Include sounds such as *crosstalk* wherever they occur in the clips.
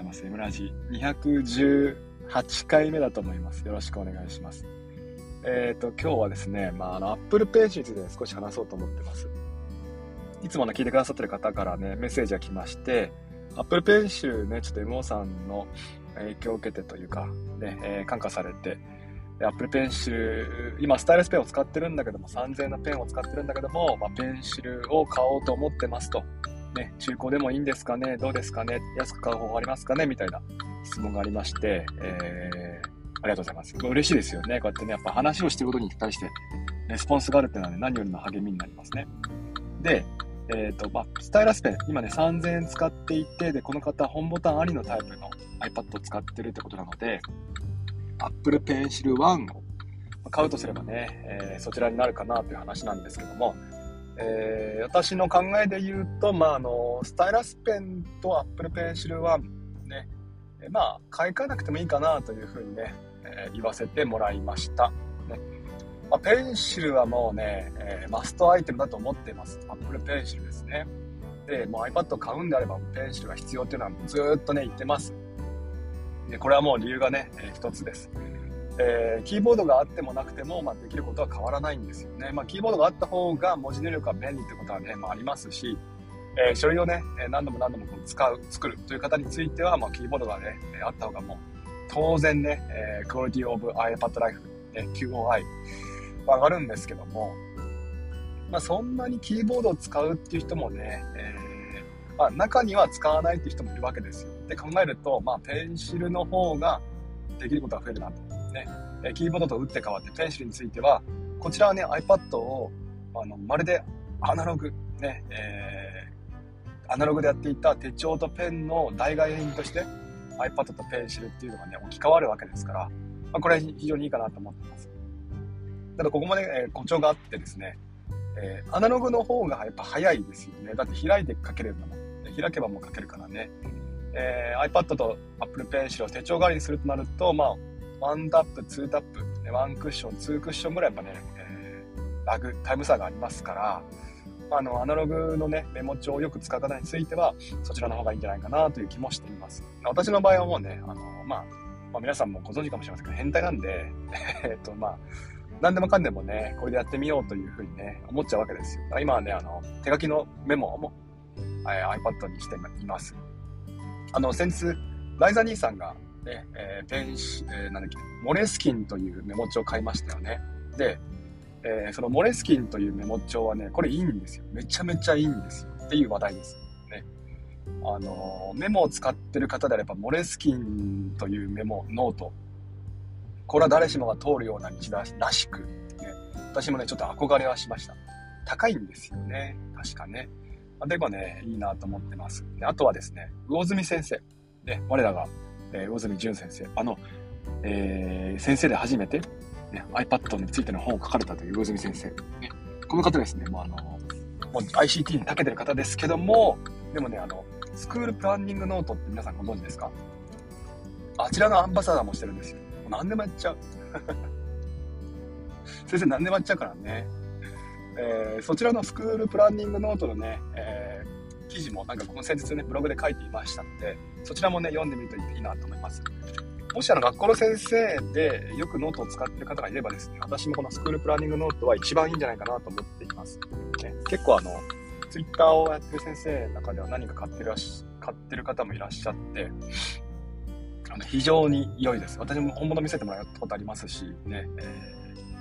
ざいます。M ラジ218回目だと思います。よろしくお願いします。えっ、ー、と、今日はですね、まあ、あの、Apple Page について少し話そうと思ってます。いつもね、聞いてくださってる方からね、メッセージが来まして、Apple Page ね、ちょっと MO さんの影響を受けてというか、ね、えー、感化されて、Apple Pencil、今スタイルスペンを使ってるんだけども、3000円のペンを使ってるんだけども、まあ、ペンシルを買おうと思ってますと。ね、中古でもいいんですかね？どうですかね？安く買う方法ありますかね？みたいな質問がありまして、えー、ありがとうございます。嬉しいですよね。こうやってね、やっぱ話をしてることに対して、レスポンスがあるっていうのはね、何よりの励みになりますね。で、えっ、ー、と、まあ、スタイラスペン、今ね、3000円使っていて、で、この方、本ボタンありのタイプの iPad を使ってるってことなので、Apple Pencil 1を買うとすればね、えー、そちらになるかなという話なんですけども、えー、私の考えで言うと、まあ、あの、スタイラスペンと Apple Pencil 1ね、えまあ、買い替えなくてもいいかなというふうにね、えー、言わせてもらいました。ねまあ、ペンシルはもうね、えー、マストアイテムだと思っています。Apple ペンシルですね。で、もう iPad を買うんであれば、ペンシルが必要っていうのはずっとね、言ってます。で、これはもう理由がね、えー、一つです。えー、キーボードがあってもなくても、まあ、できることは変わらないんですよね。まあ、キーボードがあった方が文字入力が便利ってことはね、まあ、ありますし、えー、書類をね、何度も何度もこう使う、作るという方については、まあ、キーボードがね、あった方がもう、当然ね、えー、クオリティオブ iPad Life、ね、QOI 上がるんですけども、まあ、そんなにキーボードを使うっていう人もね、えー、まあ、中には使わないっていう人もいるわけですよ。で考えると、まあ、ペンシルの方ができることが増えるなと。ね、キーボードと打って変わってペンシルについては、こちらはね、iPad をあのまるでアナログ、ね、えー、アナログでやっていた手帳とペンの代替品として iPad とペンシルっていうのがね、置き換わるわけですから、まあ、これは非常にいいかなと思ってます。ただここまで、えー、誇張があってですね、えー、アナログの方がやっぱ早いですよね。だって開いて書けるんだも。開けばもう書けるからね。えー、iPad と Apple Pencil を手帳代わりにするとなると、まあ、1タップ、2タップ、1クッション、2クッションぐらいやっぱね、ラグ、タイム差がありますから、あの、アナログのね、メモ帳をよく使う方については、そちらの方がいいんじゃないかなという気もしています。私の場合はもうね、あの、まあ、まあ、皆さんもご存知かもしれませんけど、変態なんで、*laughs* えっと、まあ、何でもかんでもね、これでやってみようというふうにね、思っちゃうわけですよ。今はね、あの、手書きのメモも、え iPad にしています。あの、先日、ライザ兄さんが、ね、えー、ペンシ、えー、なんだっけ、モレスキンというメモ帳を買いましたよね。で、えー、そのモレスキンというメモ帳はね、これいいんですよ。めちゃめちゃいいんですよ。っていう話題です。ね。あの、メモを使ってる方であれば、モレスキンというメモ、ノート。これは誰しもが通るような道だらしく、ね。私もね、ちょっと憧れはしました。高いんですよね。確かね。でもね、いいなと思ってます。であとはですね、魚住先生。ね、我らが、えー、魚住淳先生。あの、えー、先生で初めてね、iPad についての本を書かれたという魚住先生。ね、この方ですね、もうあの、もう ICT に長けてる方ですけども、でもね、あの、スクールプランニングノートって皆さんご存知ですか？あちらのアンバサダーもしてるんですよ。もう何でもやっちゃう。*laughs* 先生何でもやっちゃうからね。えー、そちらのスクールプランニングノートのね、えー、記事もなんかこの先日ね、ブログで書いていましたので、そちらもね、読んでみるといいなと思います。もしあの学校の先生でよくノートを使ってる方がいればですね、私もこのスクールプランニングノートは一番いいんじゃないかなと思っています。ね、結構あの、ツイッターをやってる先生の中では何か買ってる買ってる方もいらっしゃって、あの非常に良いです。私も本物見せてもらったことありますし、ね、え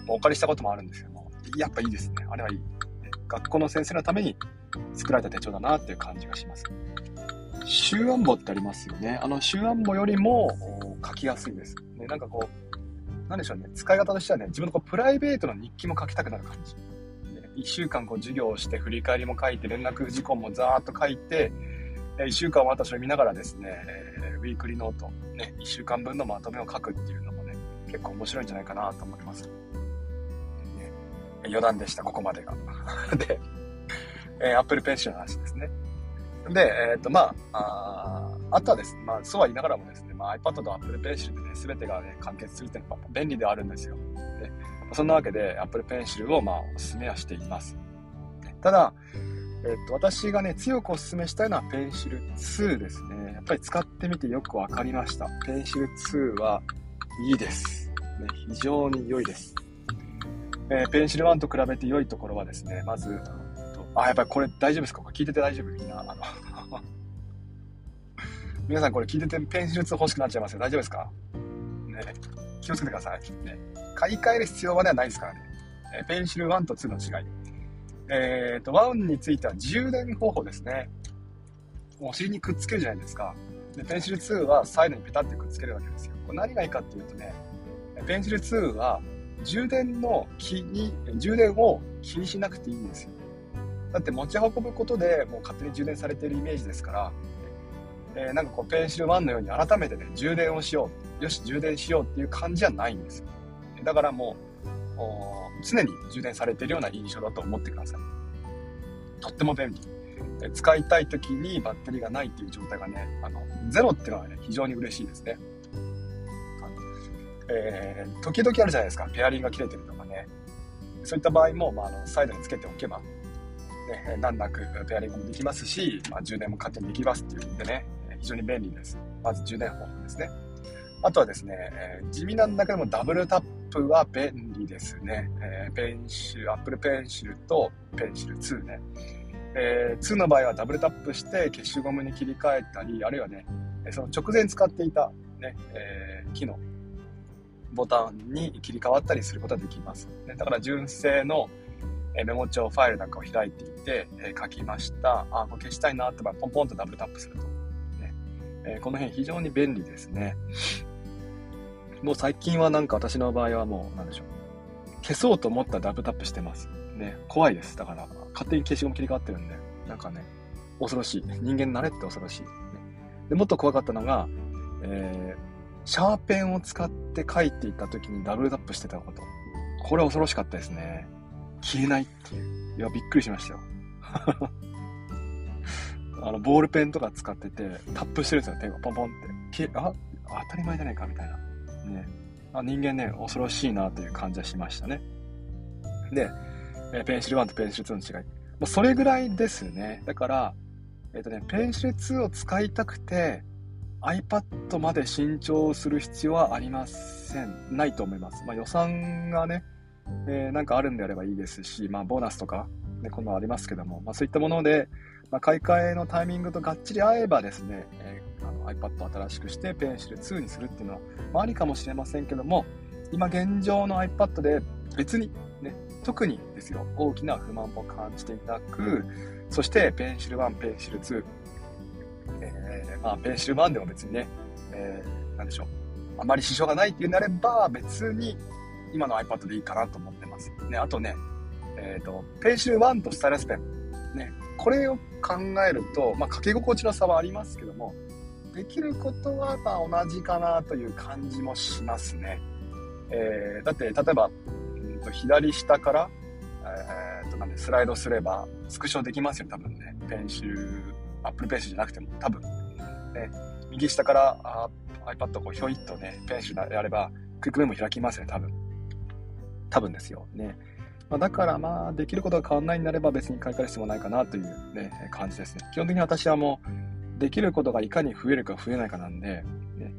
ー、お借りしたこともあるんですけども、やっぱいいですね。あれはいい。学校の先生のために作られた手帳だなっていう感じがします。集案簿ってありますよね。あの集案簿よりも書きやすいです。ね、なんかこう、なんでしょうね、使い方としてはね、自分のこうプライベートの日記も書きたくなる感じ。ね、1週間こう授業をして振り返りも書いて、連絡事項もざーっと書いて、1週間終わったそれ見ながらですね、ウィークリーノート、ね、1週間分のまとめを書くっていうのもね、結構面白いんじゃないかなと思います。ね、余談でした、ここまでが。*laughs* で、えー、Apple Pencil の話ですね。で、えっ、ー、と、まあ、ああとはですね、まあ、そうは言いながらもですね、まあ、iPad と Apple Pencil でね、すべてがね、完結するっていうのは便利ではあるんですよ。で、そんなわけで Apple Pencil をまあ、お勧めはしています。ただ、えっと、私がね、強くお勧めしたいのはペンシル2ですね。やっぱり使ってみてよくわかりました。ペンシル2はいいです。ね、非常に良いです。えー、ペンシル1と比べて良いところはですね、まず、あ、やっぱりこれ大丈夫ですか？これ聞いてて大丈夫？みんな。あの *laughs* 皆さんこれ聞いててペンシル2欲しくなっちゃいますよ。大丈夫ですか？ね、気をつけてください。ね、買い替える必要はないですからね。え、ペンシル1と2の違い。えっ、ー、と、1については充電方法ですね。お尻にくっつけるじゃないですか。で、ペンシル2はサイドにペタってくっつけるわけですよ。これ何がいいかっていうとね、ペンシル2は充電の気に、充電を気にしなくていいんですよ。だって持ち運ぶことでもう勝手に充電されているイメージですから、えー、なんかこうペンシル1のように改めてね、充電をしよう。よし、充電しようっていう感じじゃないんです。だからもう、常に充電されているような印象だと思ってください。とっても便利。使いたい時にバッテリーがないっていう状態がね、あの、ゼロっていうのはね、非常に嬉しいですね。えー、時々あるじゃないですか。ペアリングが切れてるとかね。そういった場合も、まあ、あのサイドにつけておけば、ね、難なくペアリングもできますし、まあ、充電も勝手にできますっていうんでね、非常に便利です。まず充電方法ですね。あとはですね、えー、地味なんだけどもダブルタップは便利ですね。えー、ペンシル、Apple Pencil とペンシル2ね。えー、2の場合はダブルタップして消しゴムに切り替えたり、あるいはね、その直前使っていたね、えー、機能、ボタンに切り替わったりすることができます。ね、だから純正のメモ帳ファイルなんかを開いていて、え、書きました。あ、これ消したいなってばポンポンとダブルタップすると。ねえ、この辺非常に便利ですね。もう最近はなんか私の場合はもう、なんでしょう。消そうと思ったらダブルタップしてます。ね、怖いです。だから、勝手に消しゴム切り替わってるんで、なんかね、恐ろしい。人間慣れって恐ろしい。ね、で、もっと怖かったのが、えー、シャーペンを使って書いていた時にダブルタップしてたこと。これ恐ろしかったですね。消えないっていう。いや、びっくりしましたよ。*laughs* あの、ボールペンとか使ってて、タップしてるんですよ、手がポンポンって。消え、あ、当たり前じゃないかみたいな。ね、あ人間ね、恐ろしいなという感じはしましたね。で、えペンシル1とペンシル2の違い。まあ、それぐらいですね。だから、えっ、ー、とね、ペンシル2を使いたくて、iPad まで新調する必要はありません。ないと思います。まあ、予算がね、えー、なんかあるんであればいいですし、まあ、ボーナスとか、ね、今度はありますけども、まあ、そういったもので、まあ、買い替えのタイミングとがっちり合えばですね、えー、あの iPad を新しくしてペンシル2にするっていうのは、まあ、ありかもしれませんけども、今現状の iPad で別にね、特にですよ、大きな不満も感じていなく、そしてペンシル1、ペンシル2、えー、まあ、ペンシル1でも別にね、えー、なんでしょう、あまり支障がないっていうなれば、別に今の iPad でいいかなと思ってます。ね、あとね、えっ、ー、と、ペンシル1とスタイラスペン、ね、これを考えると、まあ、書き心地の差はありますけども、できることはま同じかなという感じもしますね。えー、だって、例えば、うんと左下から、えー、となんでスライドすれば、スクショできますよ、多分ね。ペンシル、アップルペンシルじゃなくても、多分。ね、右下からあ iPad をこうひょいっとね、ペンシルやれば、クイックメモ開きますよね、多分。多分ですよ。ね。まあ、だからまあ、できることが変わらないんであれば別に買い替える必要もないかなという、ね、感じですね。基本的に私はもう、できることがいかに増えるか増えないかなんで、ね、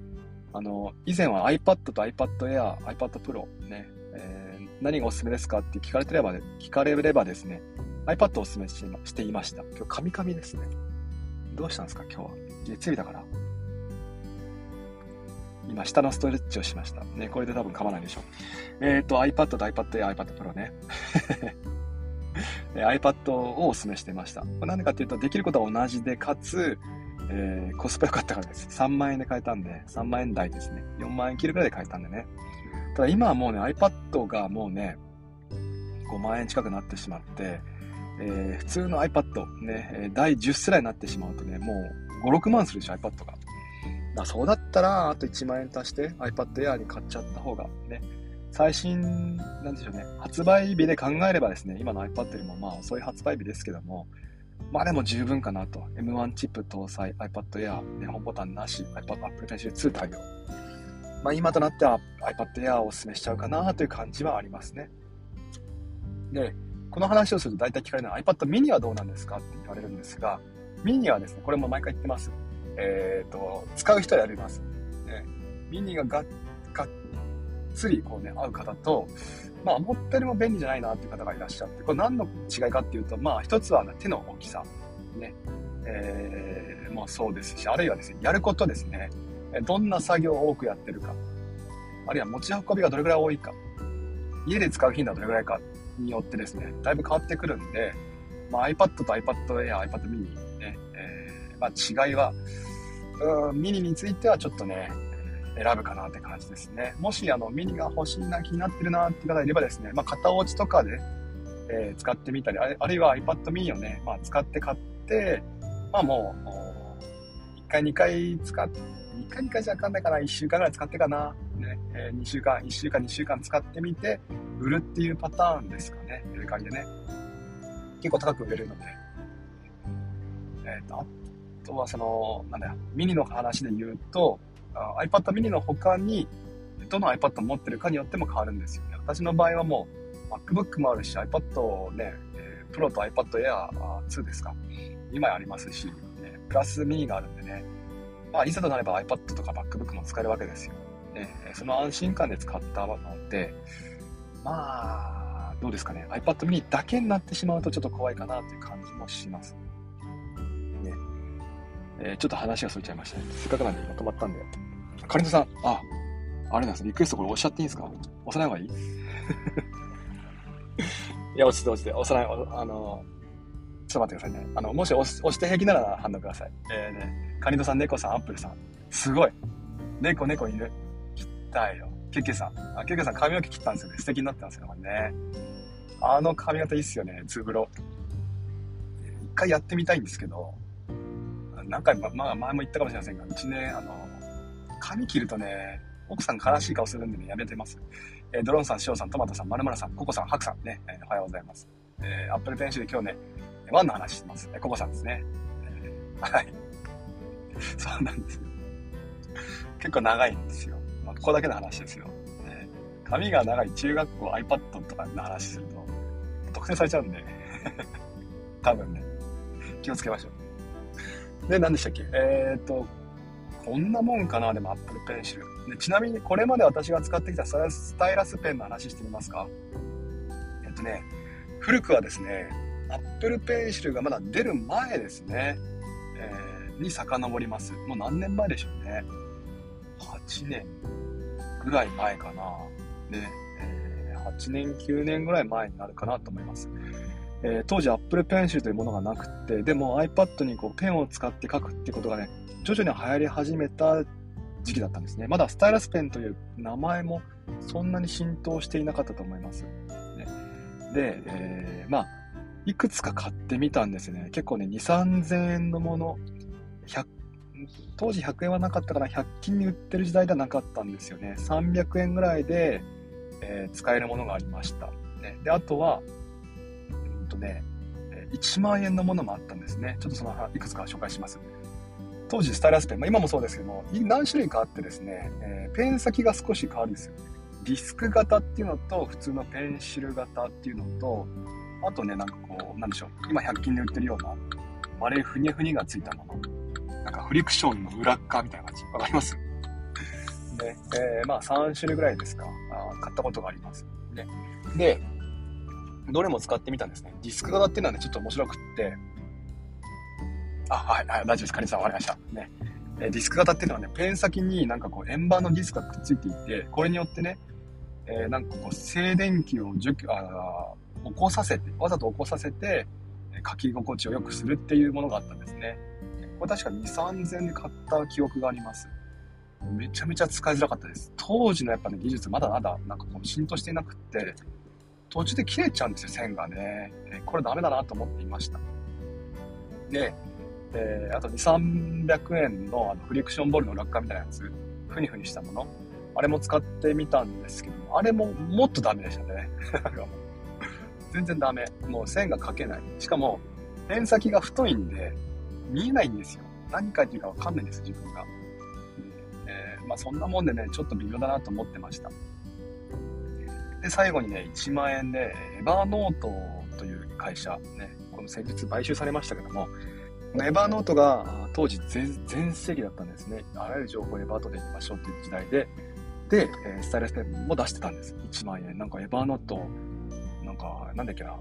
あの、以前は iPad と iPad Air、iPad Pro、ね、えー、何がおすすめですかって聞かれてれば、聞かれればですね、iPad をおすすめしていました。今日、カミカミですね。どうしたんですか、今日は。月曜日だから。今、下のストレッチをしました。ね、これで多分噛まないでしょう。えっ、ー、と、iPad と iPad や iPad Pro ね。*laughs* iPad をお勧めしてました。なんでかっていうと、できることは同じで、かつ、えー、コスパ良かったからです。3万円で買えたんで、3万円台ですね。4万円切るぐらいで買えたんでね。ただ今はもうね、iPad がもうね、5万円近くなってしまって、えー、普通の iPad、ね、第10世代になってしまうとね、もう5、6万するでしょ、iPad が。だそうだったら、あと1万円足して iPad Air に買っちゃった方がね、最新、なんでしょうね、発売日で考えればですね、今の iPad よりもまあ遅い発売日ですけども、まあでも十分かなと。M1 チップ搭載 iPad Air、ね、本ボタンなし、iPad Apple Pencil 2対応。まあ今となっては iPad Air をお勧めしちゃうかなという感じはありますね。で、この話をすると大体聞かれるのは iPad mini はどうなんですかって言われるんですが、ミニはですね、これも毎回言ってます。え、ー、と、使う人はやります。ね、ミニがががっつりこうね、合う方と、まあ、思ったよりも便利じゃないなっていう方がいらっしゃって、これ何の違いかっていうと、まあ、一つは、ね、手の大きさ。ね。えー、もそうですし、あるいはですね、やることですね。どんな作業を多くやってるか。あるいは持ち運びがどれぐらい多いか。家で使う頻度はどれぐらいかによってですね、だいぶ変わってくるんで、まあ、iPad と iPad Air、iPad mini ね、えー、まあ、違いは、うん、ミニについてはちょっとね、選ぶかなって感じですね。もしあのミニが欲しいな、気になってるなっていう方いればですね、まあ、型落ちとかで、えー、使ってみたり、あるいは iPad mini をね、まあ、使って買って、まあもう、1回2回使って、1回2回じゃわかんないかな、1週間ぐらい使ってかな、ね、えー、2週間、1週間2週間使ってみて、売るっていうパターンですかね、メルカリでね。結構高く売れるので。えっ、ー、と、あとはその、なんだよ、ミニの話で言うと、iPad mini の他に、どの iPad を持ってるかによっても変わるんですよね。私の場合はもう、MacBook もあるし、iPad をね、えー、Pro と iPad Air 2ですか。2枚ありますし、ね、プラスミニがあるんでね、まあ、いざとなれば iPad とか MacBook も使えるわけですよ。ね、その安心感で使ったので、まあ、どうですかね。iPad mini だけになってしまうとちょっと怖いかなという感じもします。ね。えー、ちょっと話がそれちゃいましたね。せっかくなんでまとまったんで。かりんとさん、あ、あれなんですリクエストこれ押しちゃっていいんですか？押さない方がいい？*laughs* いや、落ちて落ちて、押さない、あの、ちょっと待ってくださいね。あの、もし押し押して平気なら反応ください。えー、ね、かりんとさん、猫さん、アップルさん。すごい。猫、猫、犬。切ったよ。ケッケさん。あ、ケッケさん髪の毛切ったんですよね。素敵になってますよ、ね。あの髪型いいっすよね、ツーブロ。一回やってみたいんですけど、何回も、まあ前も言ったかもしれませんが、うちね、あの、髪切るとね、奥さん悲しい顔するんでね、やめてます。えー、ドローンさん、シオさん、トマトさん、まるまるさん、ココさん、ハクさんね、えー、おはようございます。えー、アップルペンシル今日ね、ワンの話してます。えー、ココさんですね。えー、はい。*laughs* そうなんですよ。結構長いんですよ。まあ、ここだけの話ですよ。ね、髪が長い中学校 iPad とかの話すると、特定されちゃうんで、*laughs* 多分ね、気をつけましょう。で、何でしたっけ？えー、っと、こんなもんかな？でも Apple Pencil。でちなみにこれまで私が使ってきたスタイラスペンの話してみますか？えっとね、古くはですね、Apple Pencil がまだ出る前ですね、えー、に遡ります。もう何年前でしょうね？8年ぐらい前かな？ね、えー、8年、9年ぐらい前になるかなと思います。えー、当時 Apple Pencil というものがなくて、でも iPad にこうペンを使って書くってことがね、徐々に流行り始めた時期だったんですね。まだスタイラスペンという名前もそんなに浸透していなかったと思います。ね、で、えー、まあ、いくつか買ってみたんですね。結構ね、2、3000円のもの、100当時100円はなかったかな、100均に売ってる時代ではなかったんですよね。300円ぐらいで、えー、使えるものがありました。ね、で、あとは、とね、1万円のものもあったんですね。ちょっとそのいくつか紹介します。当時スタイラスペン、まあ、今もそうですけども、何種類かあってですね、えー、ペン先が少し変わるんですよ。ディスク型っていうのと、普通のペンシル型っていうのと、あとね、なんかこう、なんでしょう、今100均で売ってるような、丸いふにゃふにゃがついたもの。なんかフリクションの裏っ側みたいな感じ。わかります？で、えー、まあ3種類ぐらいですか、あ買ったことがあります。ね、で、どれも使ってみたんですね。ディスク型っていうのはね、ちょっと面白くって、あ、はい、はい、大丈夫です。カリさん、わかりました。ね。えディスク型っていうのはね、ペン先になんかこう円盤のディスクがくっついていて、これによってね、えー、なんかこう静電気を除去、あ起こさせて、わざと起こさせて、書き心地を良くするっていうものがあったんですね。これ確か2、3000円で買った記憶があります。めちゃめちゃ使いづらかったです。当時のやっぱね、技術まだまだなんかこう浸透していなくって、途中で切れちゃうんですよ、線がね。これダメだなと思っていました。で、えー、あと2、300円のあのフリクションボールの落下みたいなやつ、ふにふにしたもの、あれも使ってみたんですけども、あれももっとダメでしたね。*laughs* 全然ダメ。もう線が描けない。しかも、ペン先が太いんで、見えないんですよ。何書いてるかわかんないんです、自分が。えー、まあそんなもんでね、ちょっと微妙だなと思ってました。で、最後にね、1万円で、エバーノートという会社、ね、この先日買収されましたけども、このエバーノートが当時全盛期だったんですね。あらゆる情報をエバートでいきましょうっていう時代で、で、スタイルスペンも出してたんです。1万円。なんかエバーノート、なんか、なんだっけな、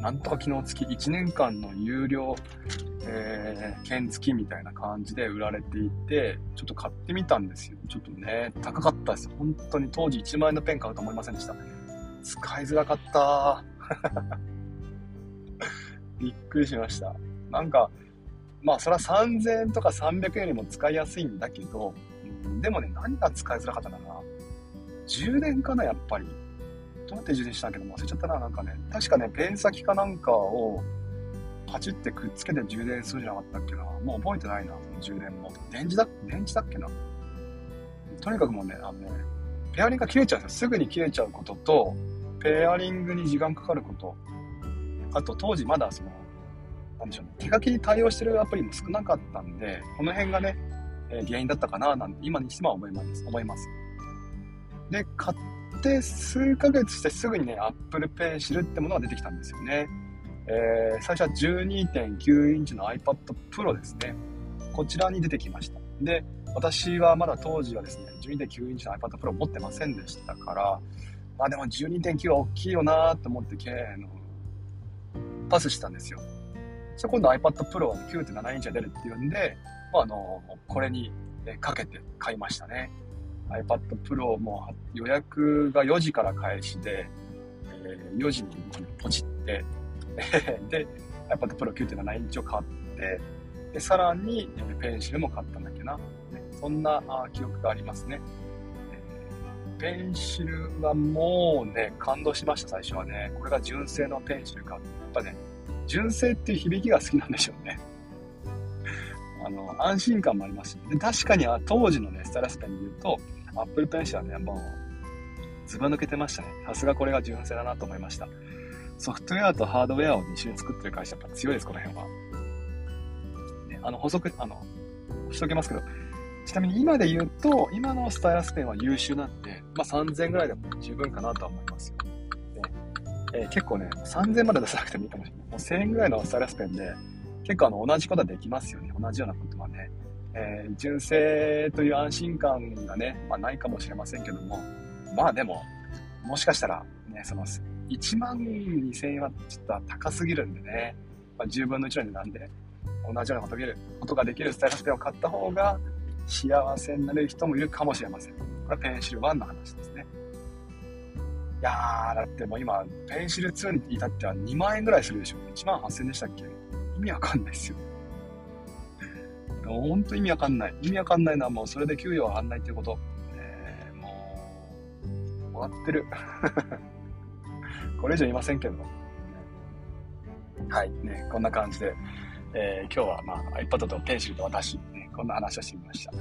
なんとか機能付き、1年間の有料、えー、券付きみたいな感じで売られていて、ちょっと買ってみたんですよ。ちょっとね、高かったです。本当に当時1万円のペン買うと思いませんでした。使いづらかった。*laughs* びっくりしました。なんか、まあそれは3000円とか300円よりも使いやすいんだけど、でもね、何が使いづらかったかな。充電かな、やっぱり。どうやって充電したんだけど忘れちゃったな、なんかね。確かね、ペン先かなんかをパチってくっつけて充電するじゃなかったっけな。もう覚えてないな、充電も。電池だ、電池だっけな。とにかくもうね、あのね、ペアリングが切れちゃうんですよ。すぐに切れちゃうことと、ペアリングに時間かかること。あと、当時まだその、なんでしょうね、手書きに対応してるアプリも少なかったんで、この辺がね、え、原因だったかな、なんて今にしては思います。思います。で、買って数ヶ月してすぐにね、Apple Pencil ってものが出てきたんですよね。えー、最初は12.9インチの iPad Pro ですね。こちらに出てきました。で、私はまだ当時はですね、12.9インチの iPad Pro 持ってませんでしたから、まあでも12.9は大きいよなと思って、のパスしたんですよ。そ今度 iPad Pro は9.7インチが出るっていうんで、まあ、あの、これにかけて買いましたね。iPad Pro も予約が4時から開始で、えー、4時にポチって、*laughs* で、iPad Pro 9.7インチを買って、で、さらに、えペンシルも買ったんだっけな。そんなあ記憶がありますね。えペンシルはもうね、感動しました、最初はね。これが純正のペンシルか。やっぱね、純正っていう響きが好きなんでしょうね。あの、安心感もありますし。で、確かに当時のね、スタイラスペンで言うと、アップルペンシルはね、もう、ずば抜けてましたね。さすがこれが純正だなと思いました。ソフトウェアとハードウェアを一緒に作ってる会社やっぱ強いです、この辺は。ね、あの、補足、あの、しときますけど、ちなみに今で言うと、今のスタイラスペンは優秀なんで、まあ3000ぐらいでも十分かなとは思いますよ。えー、結構ね、3000まで出さなくてもいいかもしれない。もう1000円ぐらいのスタイラスペンで、結構あの同じことはできますよね。同じようなことはね。えー、純正という安心感がね、まあ、ないかもしれませんけども、まあでも、もしかしたら、ね、その、1万2000円はちょっと高すぎるんでね、まあ、10分の1の値段で、同じようなことることができるスタイルスペンを買った方が、幸せになれる人もいるかもしれません。これはペンシル1の話ですね。いやー、だってもう今、ペンシル2に至っては2万円ぐらいするでしょ。1万8000円でしたっけ？意味わかんないですよ。本当意味わかんない。意味わかんないのはもうそれで給与上がんないっていうこと。えー、もう、終わってる。*laughs* これ以上言いませんけど。はい、ね、こんな感じで、えー、今日は、まあ、iPad とペンシルと私、ね、こんな話をしてみました。ね、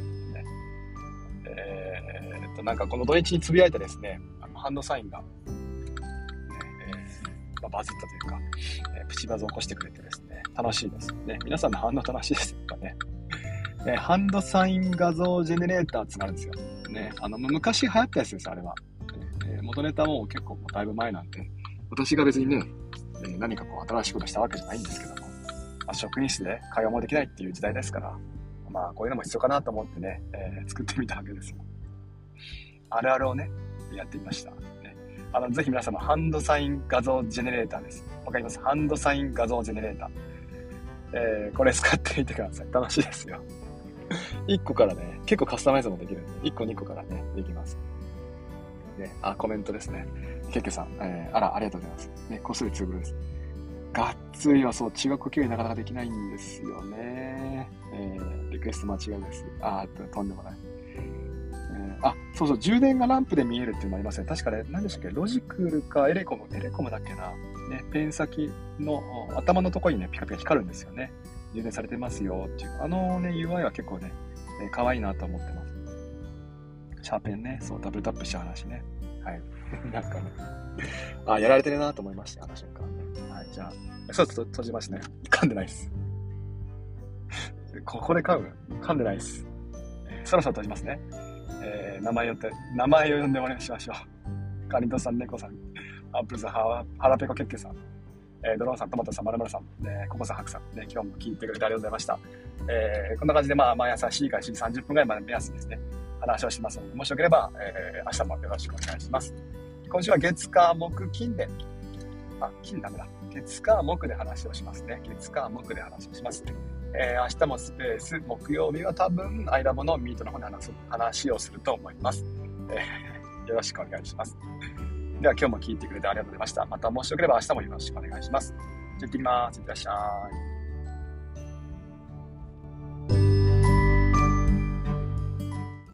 えー、っと、なんかこの土日につぶやいてですね、あのハンドサインが、ねえー、まあ、バズったというか、えー、プチバズを起こしてくれてですね、楽しいですね。皆さんの反応楽しいですかね。えハンドサイン画像ジェネレーターってあるんですよ。ね、あの、昔流行ったやつです、あれは。えー、元ネタも結構だいぶ前なんで、私が別にね、えー、何かこう新しいことしたわけじゃないんですけども、まあ、職員室で会話もできないっていう時代ですから、まあこういうのも必要かなと思ってね、えー、作ってみたわけですよ。あるあるをね、やってみました。ね、あの、ぜひ皆さんもハンドサイン画像ジェネレーターです。わかります？ハンドサイン画像ジェネレーター。えー、これ使ってみてください。楽しいですよ。*laughs* 1個からね、結構カスタマイズもできるんで、1個2個からね、できます。ね、あ、コメントですね。ケッケさん、えー、あら、ありがとうございます。ね、こっそり通報です。がっつりはそう、中学呼吸なかなかできないんですよね。えー、リクエスト間違いです。あーととんでもない。えー、あ、そうそう、充電がランプで見えるっていうのもありますね。確かね、何でしたっけ？ロジクルかエレコム、エレコムだっけな？ね、ペン先の頭のところにね、ピカピカ光るんですよね。充電されてますよっていう。あのね、UI は結構ね、えー、可愛いなと思ってます。シャーペンね、そう、ダブルタップした話ね。はい。*laughs* なんかね、あ、やられてるなと思いました、あの瞬間ね。はい、じゃあ、そう、と閉じましたね。噛んでないです。ここで噛む？噛んでないです。えー、そろそろ閉じますね。えー、名前をって、名前を呼んでお願いしましょう。かりんとさん、猫さん、アップルさん、ハラペコケッケさん、えー、ドローンさん、トマトさん、まるまるさん、えー、ココさん、ハクさん、ね、今日も聞いてくれてありがとうございました。えー、こんな感じで、まあ、毎朝 C から C 30分ぐらいまで目安にですね、話をしますので、もしよければ、えー、明日もよろしくお願いします。今週は月、火、木、金で、あ、金ダメだ。月、火、木で話をしますね。月、火、木で話をします。えー、明日もスペース、木曜日は多分、アイラボのミートの方で話す話をすると思います。えー、よろしくお願いします。では今日も聞いてくれてありがとうございました。またもしよければ明日もよろしくお願いします。じゃあ行ってきます。いってらっしゃい。